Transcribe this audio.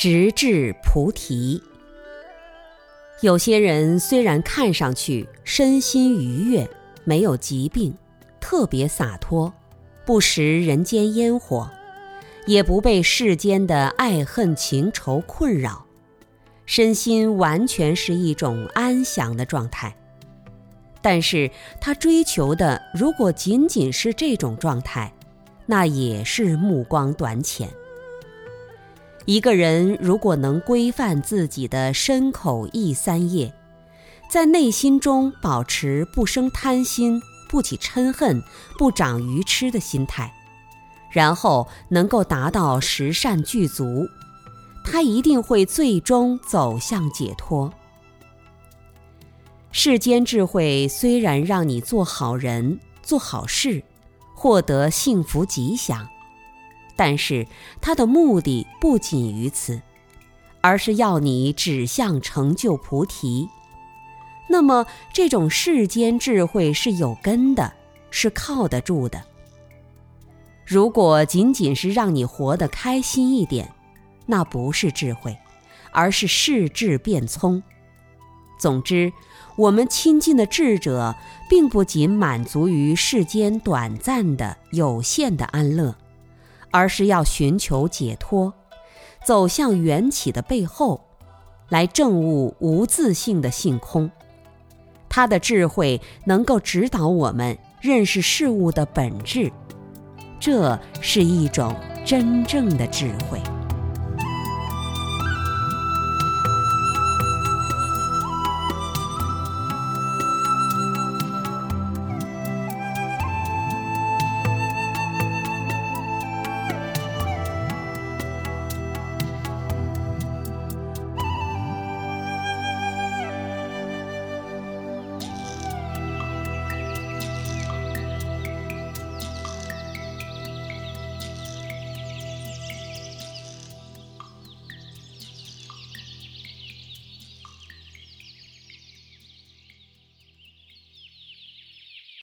直至菩提。有些人虽然看上去身心愉悦，没有疾病，特别洒脱，不食人间烟火，也不被世间的爱恨情仇困扰，身心完全是一种安详的状态。但是他追求的如果仅仅是这种状态，那也是目光短浅。一个人如果能规范自己的身口意三业，在内心中保持不生贪心、不起嗔恨、不长愚痴的心态，然后能够达到十善具足，他一定会最终走向解脱。世间智慧虽然让你做好人、做好事，获得幸福吉祥。但是他的目的不仅于此，而是要你指向成就菩提。那么这种世间智慧是有根的，是靠得住的。如果仅仅是让你活得开心一点，那不是智慧，而是世智变聪。总之，我们亲近的智者，并不仅满足于世间短暂的、有限的安乐。而是要寻求解脱，走向缘起的背后，来证悟无自性的性空。他的智慧能够指导我们认识事物的本质，这是一种真正的智慧。